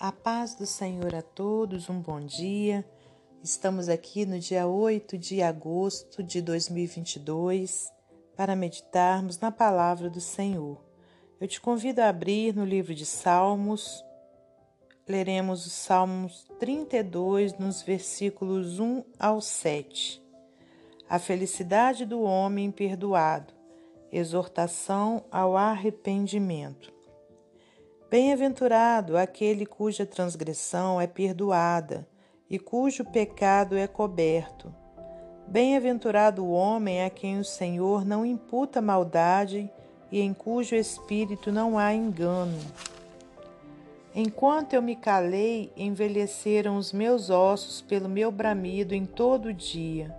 A paz do Senhor a todos, um bom dia. Estamos aqui no dia 8 de agosto de 2022 para meditarmos na palavra do Senhor. Eu te convido a abrir no livro de Salmos. Leremos os Salmos 32, nos versículos 1 ao 7. A felicidade do homem perdoado. Exortação ao arrependimento. Bem-aventurado aquele cuja transgressão é perdoada e cujo pecado é coberto. Bem-aventurado o homem a quem o Senhor não imputa maldade e em cujo espírito não há engano. Enquanto eu me calei, envelheceram os meus ossos pelo meu bramido em todo o dia,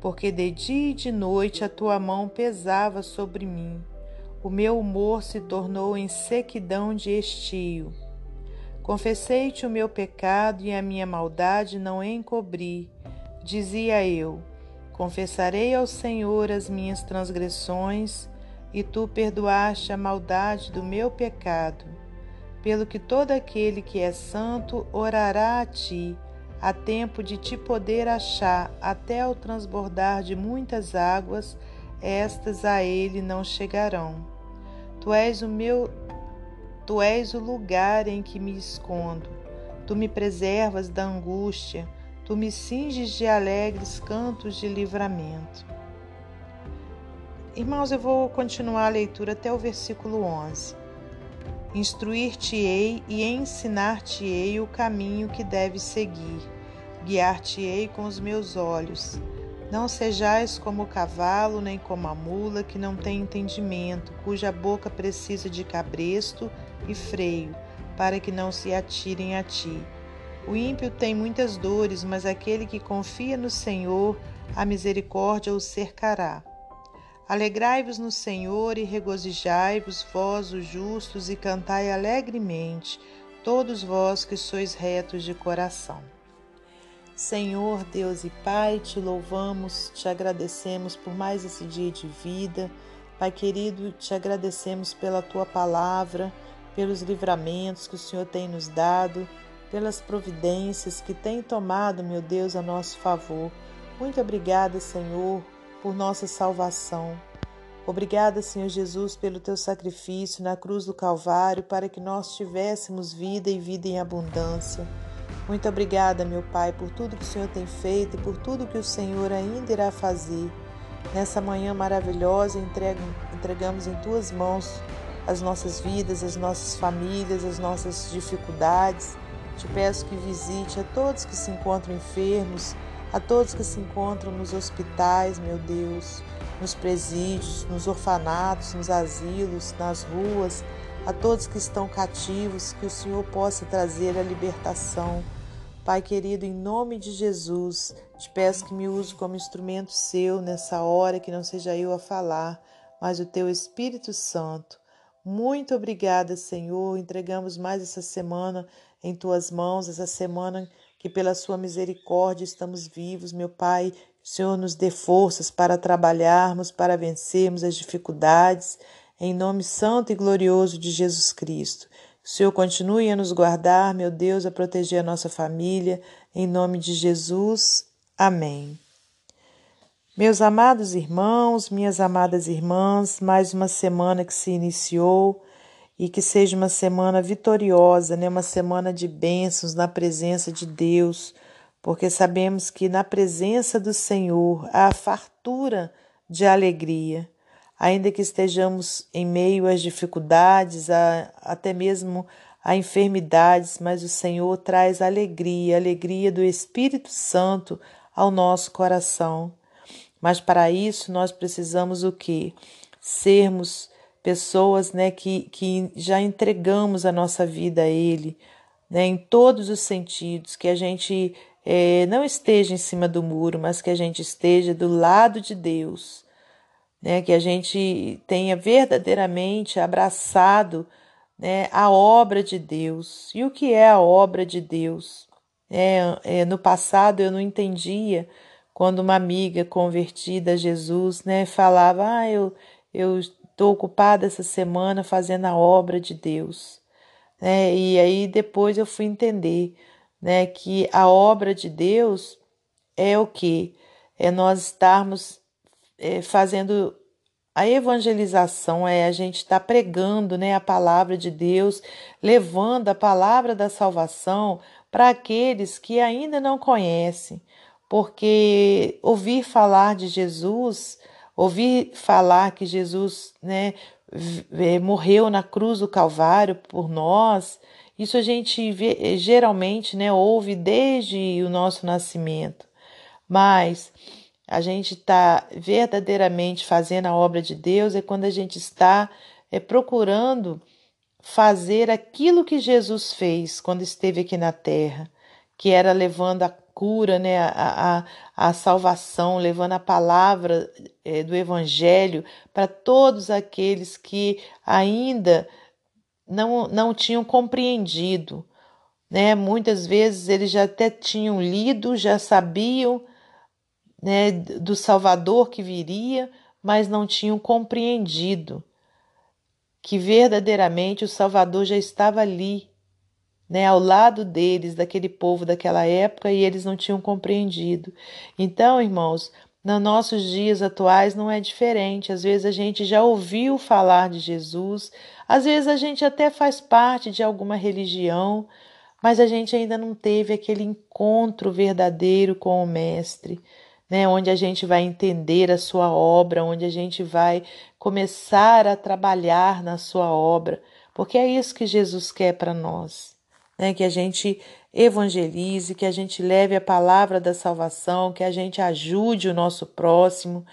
porque de dia e de noite a tua mão pesava sobre mim o meu humor se tornou em sequidão de estio. Confessei-te o meu pecado e a minha maldade não encobri. Dizia eu: Confessarei ao Senhor as minhas transgressões, e tu perdoaste a maldade do meu pecado. Pelo que todo aquele que é santo orará a ti, a tempo de te poder achar até ao transbordar de muitas águas estas a ele não chegarão. Tu és o meu Tu és o lugar em que me escondo. Tu me preservas da angústia, tu me cinges de alegres cantos de livramento. Irmãos, eu vou continuar a leitura até o versículo 11. Instruir-te-ei e ensinar-te-ei o caminho que deves seguir. Guiar-te-ei com os meus olhos não sejais como o cavalo, nem como a mula, que não tem entendimento, cuja boca precisa de cabresto e freio, para que não se atirem a ti. O ímpio tem muitas dores, mas aquele que confia no Senhor, a misericórdia o cercará. Alegrai-vos no Senhor e regozijai-vos, vós os justos, e cantai alegremente, todos vós que sois retos de coração. Senhor, Deus e Pai, te louvamos, te agradecemos por mais esse dia de vida. Pai querido, te agradecemos pela tua palavra, pelos livramentos que o Senhor tem nos dado, pelas providências que tem tomado, meu Deus, a nosso favor. Muito obrigada, Senhor, por nossa salvação. Obrigada, Senhor Jesus, pelo teu sacrifício na cruz do Calvário para que nós tivéssemos vida e vida em abundância. Muito obrigada, meu Pai, por tudo que o Senhor tem feito e por tudo que o Senhor ainda irá fazer. Nessa manhã maravilhosa, entregamos em tuas mãos as nossas vidas, as nossas famílias, as nossas dificuldades. Te peço que visite a todos que se encontram enfermos, a todos que se encontram nos hospitais, meu Deus, nos presídios, nos orfanatos, nos asilos, nas ruas, a todos que estão cativos, que o Senhor possa trazer a libertação Pai querido, em nome de Jesus, te peço que me use como instrumento seu nessa hora, que não seja eu a falar, mas o teu Espírito Santo. Muito obrigada, Senhor. Entregamos mais essa semana em tuas mãos, essa semana que pela sua misericórdia estamos vivos, meu Pai. O Senhor nos dê forças para trabalharmos, para vencermos as dificuldades, em nome santo e glorioso de Jesus Cristo. Senhor continue a nos guardar, meu Deus, a proteger a nossa família, em nome de Jesus. Amém. Meus amados irmãos, minhas amadas irmãs, mais uma semana que se iniciou e que seja uma semana vitoriosa, né? uma semana de bênçãos na presença de Deus, porque sabemos que na presença do Senhor há fartura de alegria ainda que estejamos em meio às dificuldades, a, até mesmo a enfermidades, mas o Senhor traz alegria, alegria do Espírito Santo ao nosso coração. Mas para isso nós precisamos o quê? Sermos pessoas né, que, que já entregamos a nossa vida a Ele, né, em todos os sentidos, que a gente é, não esteja em cima do muro, mas que a gente esteja do lado de Deus né, que a gente tenha verdadeiramente abraçado né, a obra de Deus. E o que é a obra de Deus? É, é, no passado eu não entendia quando uma amiga convertida a Jesus né, falava: Ah, eu estou ocupada essa semana fazendo a obra de Deus. né? E aí depois eu fui entender, né, que a obra de Deus é o que é nós estarmos é, fazendo a evangelização é a gente estar tá pregando né, a palavra de Deus, levando a palavra da salvação para aqueles que ainda não conhecem, porque ouvir falar de Jesus, ouvir falar que Jesus né, é, morreu na cruz do Calvário por nós, isso a gente vê, geralmente né, ouve desde o nosso nascimento. Mas a gente está verdadeiramente fazendo a obra de Deus é quando a gente está é, procurando fazer aquilo que Jesus fez quando esteve aqui na terra, que era levando a cura, né, a, a, a salvação, levando a palavra é, do Evangelho para todos aqueles que ainda não, não tinham compreendido. Né? Muitas vezes eles já até tinham lido, já sabiam né, do Salvador que viria, mas não tinham compreendido que verdadeiramente o Salvador já estava ali, né, ao lado deles, daquele povo daquela época, e eles não tinham compreendido. Então, irmãos, nos nossos dias atuais não é diferente. Às vezes a gente já ouviu falar de Jesus, às vezes a gente até faz parte de alguma religião, mas a gente ainda não teve aquele encontro verdadeiro com o Mestre né, onde a gente vai entender a sua obra, onde a gente vai começar a trabalhar na sua obra, porque é isso que Jesus quer para nós, né, que a gente evangelize, que a gente leve a palavra da salvação, que a gente ajude o nosso próximo,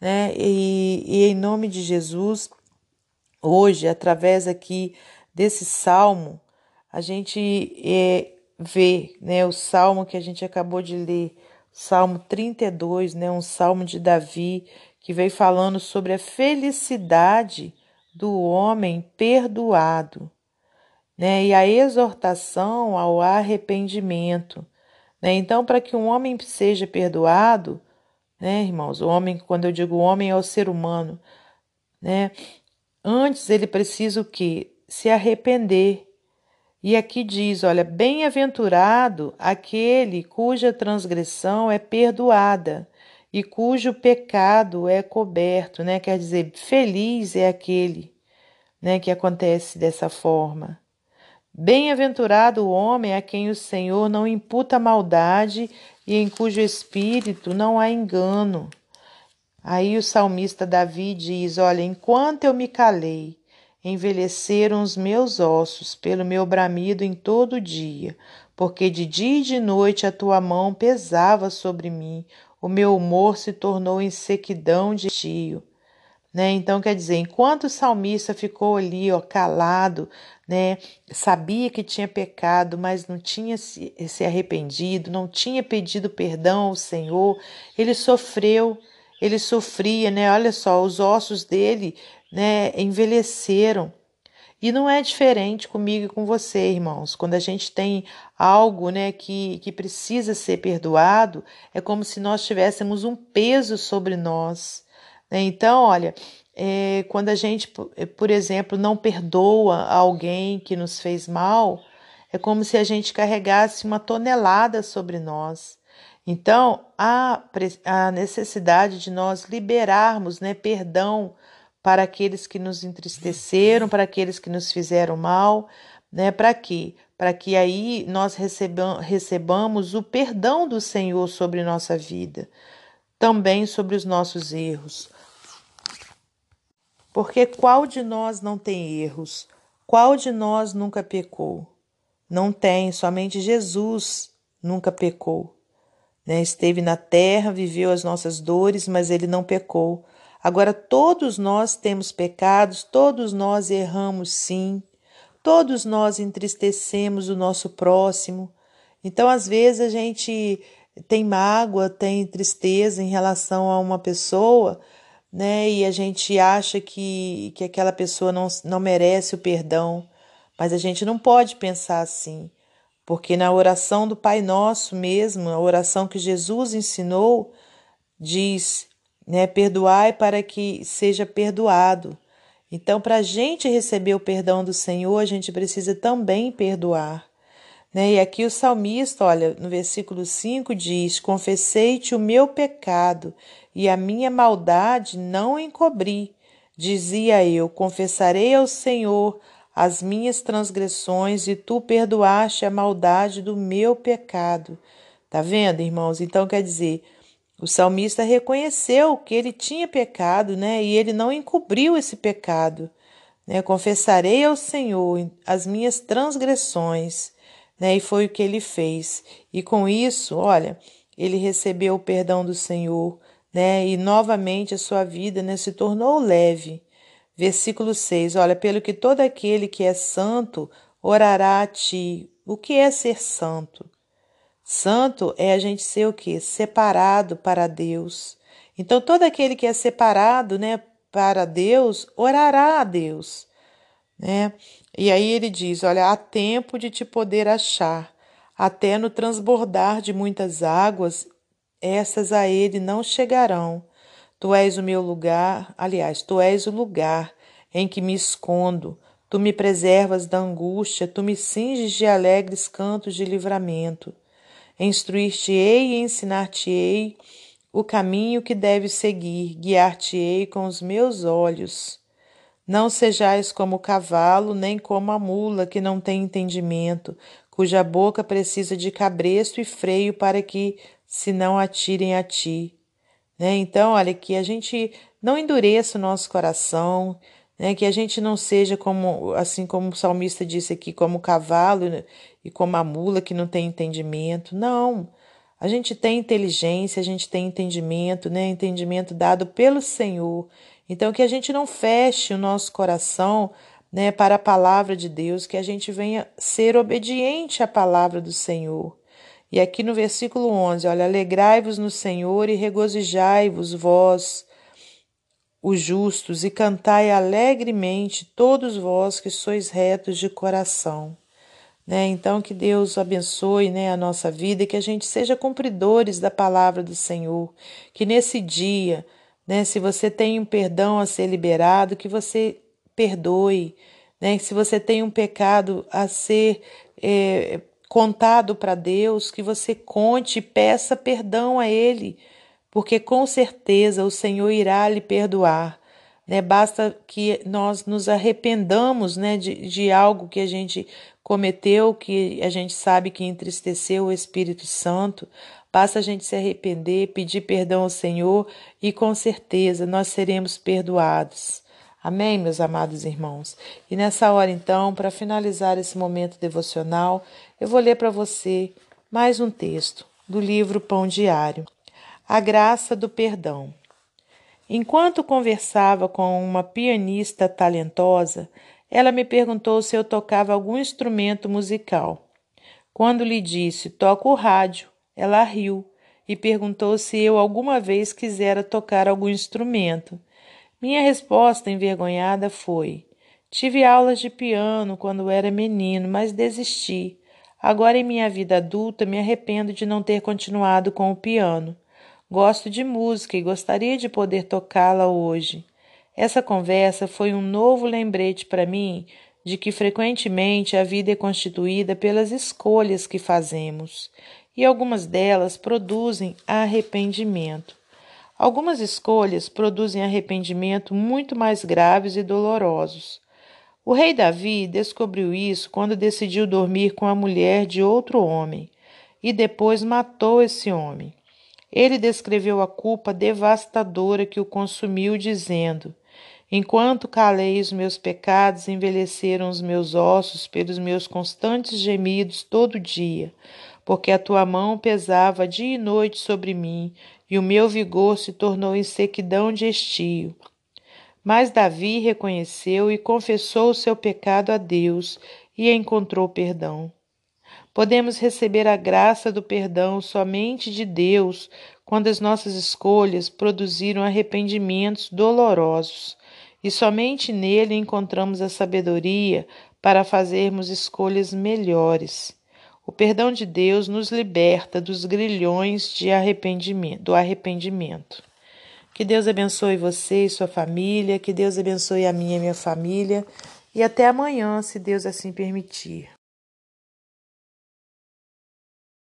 né, e, e em nome de Jesus, hoje, através aqui desse salmo, a gente é, vê, né, o salmo que a gente acabou de ler, Salmo 32, né, um salmo de Davi, que veio falando sobre a felicidade do homem perdoado, né, e a exortação ao arrependimento. Né? Então, para que um homem seja perdoado, né, irmãos, o homem, quando eu digo homem, é o ser humano, né, antes ele precisa o quê? Se arrepender e aqui diz: olha, bem-aventurado aquele cuja transgressão é perdoada e cujo pecado é coberto, né? Quer dizer, feliz é aquele, né, que acontece dessa forma. Bem-aventurado o homem a quem o Senhor não imputa maldade e em cujo espírito não há engano. Aí o salmista Davi diz: Olha, enquanto eu me calei, envelheceram os meus ossos pelo meu bramido em todo dia, porque de dia e de noite a tua mão pesava sobre mim, o meu humor se tornou em sequidão de tio. Né? Então, quer dizer, enquanto o salmista ficou ali, ó, calado, né? Sabia que tinha pecado, mas não tinha se, se arrependido, não tinha pedido perdão ao Senhor, ele sofreu, ele sofria, né? Olha só, os ossos dele né, envelheceram. E não é diferente comigo e com você, irmãos. Quando a gente tem algo né, que, que precisa ser perdoado, é como se nós tivéssemos um peso sobre nós. Né? Então, olha, é, quando a gente, por exemplo, não perdoa alguém que nos fez mal, é como se a gente carregasse uma tonelada sobre nós. Então, há a necessidade de nós liberarmos né, perdão para aqueles que nos entristeceram, para aqueles que nos fizeram mal, né? Para quê? Para que aí nós recebamos o perdão do Senhor sobre nossa vida, também sobre os nossos erros. Porque qual de nós não tem erros? Qual de nós nunca pecou? Não tem, somente Jesus nunca pecou. Né? Esteve na terra, viveu as nossas dores, mas ele não pecou. Agora, todos nós temos pecados, todos nós erramos sim, todos nós entristecemos o nosso próximo. Então, às vezes, a gente tem mágoa, tem tristeza em relação a uma pessoa, né? E a gente acha que, que aquela pessoa não, não merece o perdão. Mas a gente não pode pensar assim, porque na oração do Pai Nosso mesmo, a oração que Jesus ensinou, diz: né? Perdoai para que seja perdoado. Então, para a gente receber o perdão do Senhor, a gente precisa também perdoar. Né? E aqui o salmista, olha, no versículo 5 diz: Confessei-te o meu pecado e a minha maldade não encobri. Dizia eu: Confessarei ao Senhor as minhas transgressões e tu perdoaste a maldade do meu pecado. Tá vendo, irmãos? Então quer dizer, o salmista reconheceu que ele tinha pecado, né? E ele não encobriu esse pecado. Né? Confessarei ao Senhor as minhas transgressões, né? E foi o que ele fez. E com isso, olha, ele recebeu o perdão do Senhor, né? E novamente a sua vida, né, se tornou leve. Versículo 6. Olha, pelo que todo aquele que é santo orará a ti. O que é ser santo? Santo é a gente ser o quê? Separado para Deus. Então, todo aquele que é separado, né, para Deus, orará a Deus, né? E aí ele diz: Olha, há tempo de te poder achar, até no transbordar de muitas águas, essas a ele não chegarão. Tu és o meu lugar, aliás, tu és o lugar em que me escondo. Tu me preservas da angústia, tu me cinges de alegres cantos de livramento. Instruir-te-ei e ensinar-te-ei o caminho que deves seguir, guiar-te-ei com os meus olhos. Não sejais como o cavalo, nem como a mula que não tem entendimento, cuja boca precisa de cabresto e freio para que se não atirem a ti. Né? Então, olha, que a gente não endureça o nosso coração, né? que a gente não seja como, assim como o salmista disse aqui, como o cavalo né? e como a mula que não tem entendimento. Não. A gente tem inteligência, a gente tem entendimento, né? Entendimento dado pelo Senhor. Então, que a gente não feche o nosso coração né, para a palavra de Deus, que a gente venha ser obediente à palavra do Senhor. E aqui no versículo 11, olha, alegrai-vos no Senhor e regozijai-vos vós, os justos, e cantai alegremente todos vós que sois retos de coração. Né? Então, que Deus abençoe né, a nossa vida e que a gente seja cumpridores da palavra do Senhor. Que nesse dia, né, se você tem um perdão a ser liberado, que você perdoe. Né? Se você tem um pecado a ser é, contado para Deus, que você conte e peça perdão a Ele porque com certeza o Senhor irá lhe perdoar. Né? Basta que nós nos arrependamos né, de, de algo que a gente cometeu, que a gente sabe que entristeceu o Espírito Santo. Basta a gente se arrepender, pedir perdão ao Senhor e com certeza nós seremos perdoados. Amém, meus amados irmãos? E nessa hora, então, para finalizar esse momento devocional, eu vou ler para você mais um texto do livro Pão Diário. A graça do perdão. Enquanto conversava com uma pianista talentosa, ela me perguntou se eu tocava algum instrumento musical. Quando lhe disse toco o rádio, ela riu e perguntou se eu alguma vez quisera tocar algum instrumento. Minha resposta envergonhada foi: Tive aulas de piano quando era menino, mas desisti. Agora, em minha vida adulta, me arrependo de não ter continuado com o piano. Gosto de música e gostaria de poder tocá-la hoje. Essa conversa foi um novo lembrete para mim de que frequentemente a vida é constituída pelas escolhas que fazemos, e algumas delas produzem arrependimento. Algumas escolhas produzem arrependimento muito mais graves e dolorosos. O rei Davi descobriu isso quando decidiu dormir com a mulher de outro homem e depois matou esse homem. Ele descreveu a culpa devastadora que o consumiu, dizendo: Enquanto calei os meus pecados, envelheceram os meus ossos pelos meus constantes gemidos todo dia, porque a tua mão pesava dia e noite sobre mim, e o meu vigor se tornou em sequidão de estio. Mas Davi reconheceu e confessou o seu pecado a Deus e encontrou perdão. Podemos receber a graça do perdão somente de Deus quando as nossas escolhas produziram arrependimentos dolorosos, e somente nele encontramos a sabedoria para fazermos escolhas melhores. O perdão de Deus nos liberta dos grilhões de arrependimento, do arrependimento. Que Deus abençoe você e sua família, que Deus abençoe a minha e minha família. E até amanhã, se Deus assim permitir.